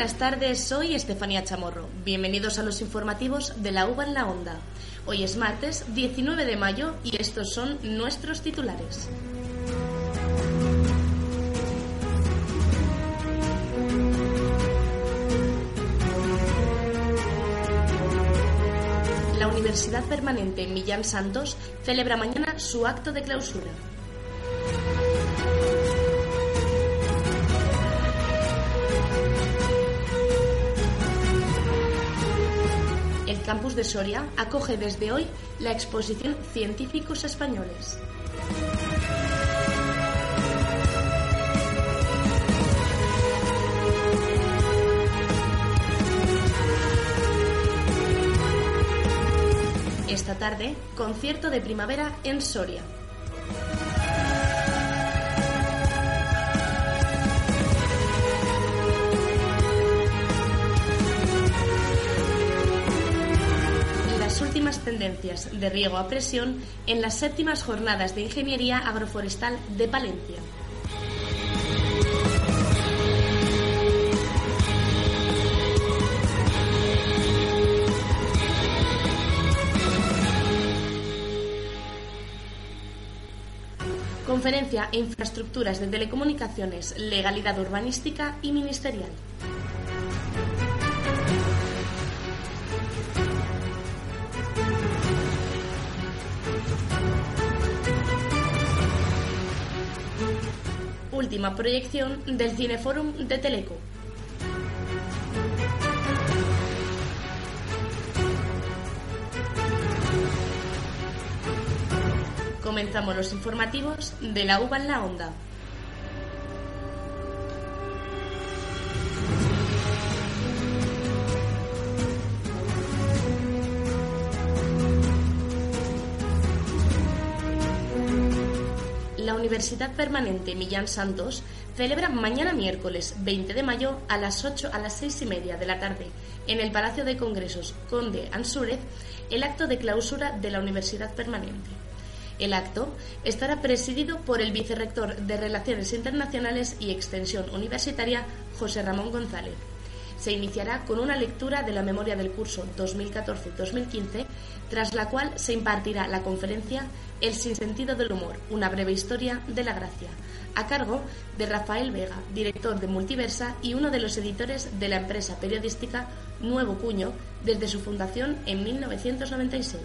buenas tardes, soy Estefanía Chamorro. Bienvenidos a los informativos de la UBA en la Onda. Hoy es martes 19 de mayo y estos son nuestros titulares. La Universidad Permanente Millán Santos celebra mañana su acto de clausura. Campus de Soria acoge desde hoy la exposición Científicos Españoles. Esta tarde, concierto de primavera en Soria. Tendencias de riego a presión en las séptimas jornadas de Ingeniería Agroforestal de Palencia. Conferencia e Infraestructuras de Telecomunicaciones, Legalidad Urbanística y Ministerial. Última proyección del Cineforum de Teleco. Comenzamos los informativos de la UBA en la Onda. La Universidad Permanente Millán Santos celebra mañana miércoles 20 de mayo a las 8 a las 6 y media de la tarde en el Palacio de Congresos Conde Ansúrez el acto de clausura de la Universidad Permanente. El acto estará presidido por el vicerrector de Relaciones Internacionales y Extensión Universitaria, José Ramón González. Se iniciará con una lectura de la memoria del curso 2014-2015, tras la cual se impartirá la conferencia El sinsentido del humor, una breve historia de la gracia, a cargo de Rafael Vega, director de Multiversa y uno de los editores de la empresa periodística Nuevo Cuño desde su fundación en 1996.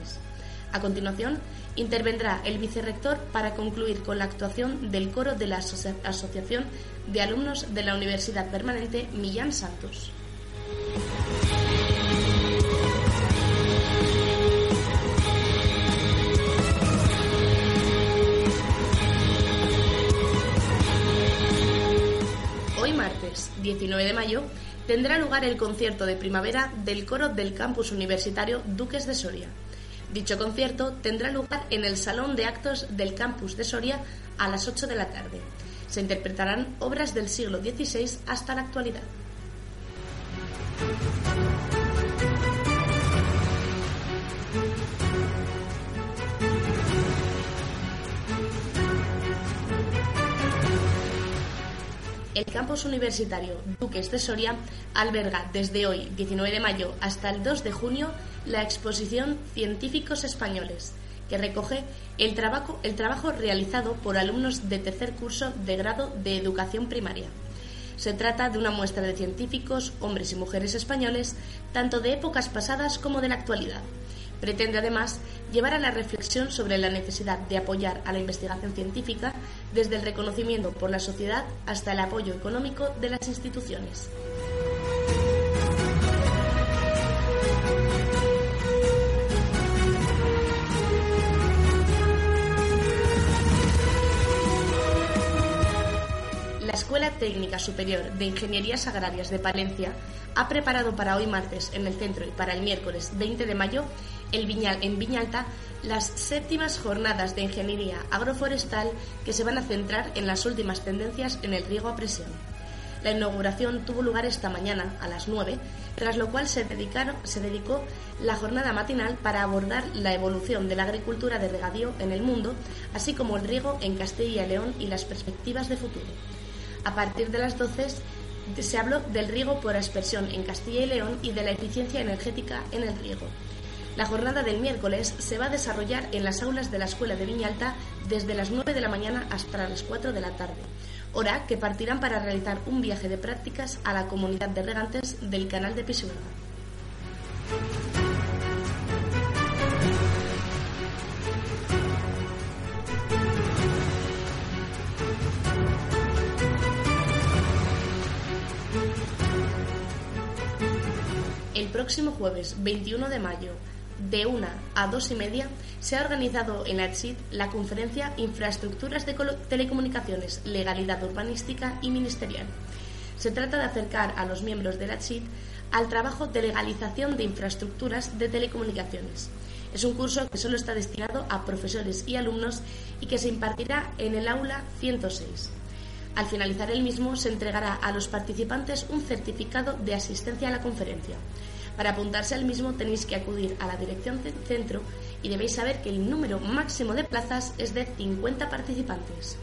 A continuación, intervendrá el vicerrector para concluir con la actuación del coro de la Asocia Asociación de Alumnos de la Universidad Permanente Millán Santos. 19 de mayo tendrá lugar el concierto de primavera del coro del campus universitario Duques de Soria. Dicho concierto tendrá lugar en el Salón de Actos del Campus de Soria a las 8 de la tarde. Se interpretarán obras del siglo XVI hasta la actualidad. El campus universitario Duques de Soria alberga desde hoy, 19 de mayo, hasta el 2 de junio la exposición Científicos Españoles, que recoge el trabajo, el trabajo realizado por alumnos de tercer curso de grado de educación primaria. Se trata de una muestra de científicos, hombres y mujeres españoles, tanto de épocas pasadas como de la actualidad. Pretende además llevar a la reflexión sobre la necesidad de apoyar a la investigación científica desde el reconocimiento por la sociedad hasta el apoyo económico de las instituciones. La Escuela Técnica Superior de Ingenierías Agrarias de Palencia ha preparado para hoy martes en el centro y para el miércoles 20 de mayo el Viñal, en Viñalta las séptimas jornadas de ingeniería agroforestal que se van a centrar en las últimas tendencias en el riego a presión. La inauguración tuvo lugar esta mañana a las 9, tras lo cual se, dedicaron, se dedicó la jornada matinal para abordar la evolución de la agricultura de regadío en el mundo, así como el riego en Castilla y León y las perspectivas de futuro. A partir de las 12 se habló del riego por aspersión en Castilla y León y de la eficiencia energética en el riego. La jornada del miércoles se va a desarrollar en las aulas de la Escuela de Viñalta desde las 9 de la mañana hasta las 4 de la tarde, hora que partirán para realizar un viaje de prácticas a la comunidad de regantes del canal de Pisuerga. El próximo jueves 21 de mayo, de 1 a 2 y media, se ha organizado en la ETSID la conferencia Infraestructuras de Telecomunicaciones, Legalidad Urbanística y Ministerial. Se trata de acercar a los miembros de la ETSID al trabajo de legalización de infraestructuras de telecomunicaciones. Es un curso que solo está destinado a profesores y alumnos y que se impartirá en el aula 106. Al finalizar el mismo, se entregará a los participantes un certificado de asistencia a la conferencia. Para apuntarse al mismo tenéis que acudir a la dirección centro y debéis saber que el número máximo de plazas es de 50 participantes.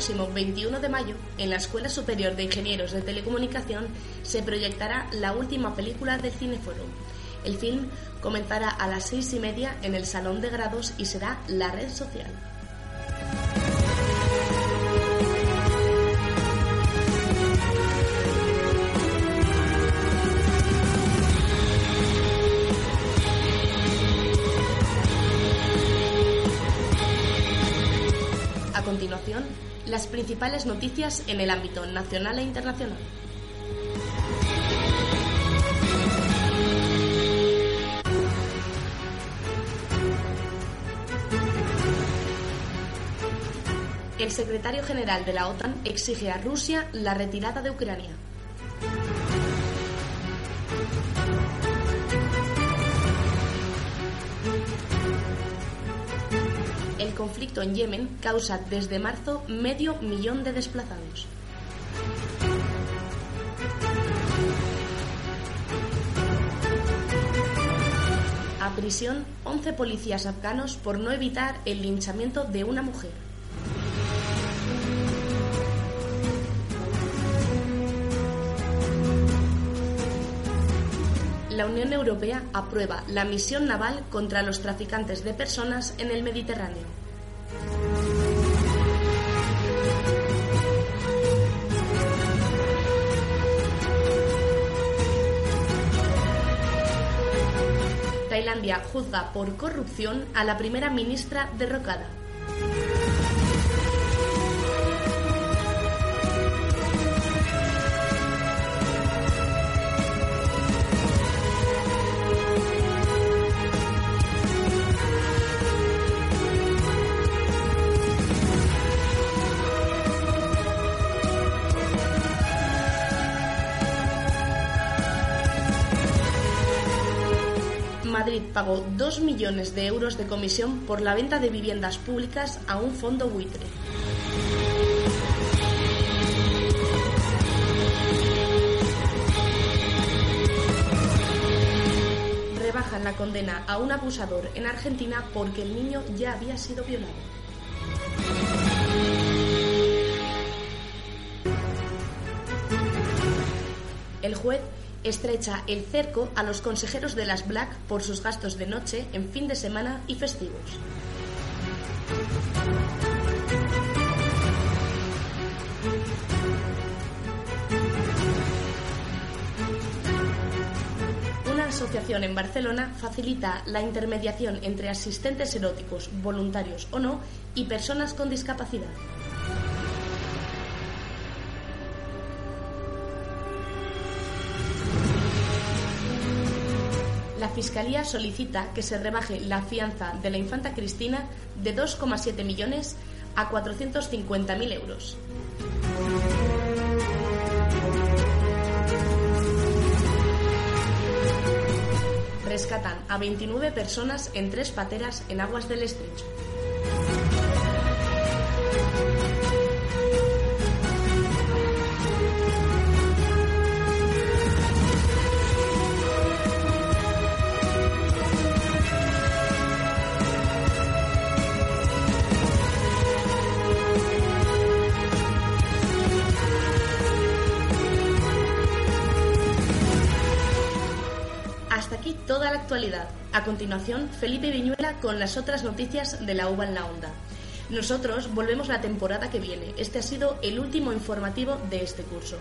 Próximo 21 de mayo, en la Escuela Superior de Ingenieros de Telecomunicación, se proyectará la última película del Cineforum. El film comenzará a las seis y media en el Salón de Grados y será La Red Social. Principales noticias en el ámbito nacional e internacional. El secretario general de la OTAN exige a Rusia la retirada de Ucrania. Conflicto en Yemen causa desde marzo medio millón de desplazados. A prisión 11 policías afganos por no evitar el linchamiento de una mujer. la Unión Europea aprueba la misión naval contra los traficantes de personas en el Mediterráneo. Juzga por corrupción a la primera ministra derrocada. Pagó 2 millones de euros de comisión por la venta de viviendas públicas a un fondo buitre. Rebajan la condena a un abusador en Argentina porque el niño ya había sido violado. El juez estrecha el cerco a los consejeros de las Black por sus gastos de noche en fin de semana y festivos. Una asociación en Barcelona facilita la intermediación entre asistentes eróticos, voluntarios o no, y personas con discapacidad. Fiscalía solicita que se rebaje la fianza de la infanta Cristina de 2,7 millones a 450.000 euros. Rescatan a 29 personas en tres pateras en aguas del estrecho. Actualidad. A continuación, Felipe Viñuela con las otras noticias de la UBA en la onda. Nosotros volvemos la temporada que viene. Este ha sido el último informativo de este curso.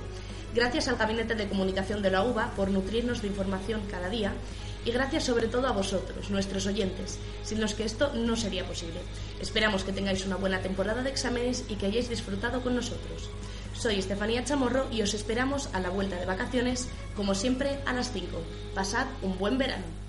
Gracias al Gabinete de Comunicación de la UBA por nutrirnos de información cada día y gracias sobre todo a vosotros, nuestros oyentes, sin los que esto no sería posible. Esperamos que tengáis una buena temporada de exámenes y que hayáis disfrutado con nosotros. Soy Estefanía Chamorro y os esperamos a la vuelta de vacaciones, como siempre, a las 5. Pasad un buen verano.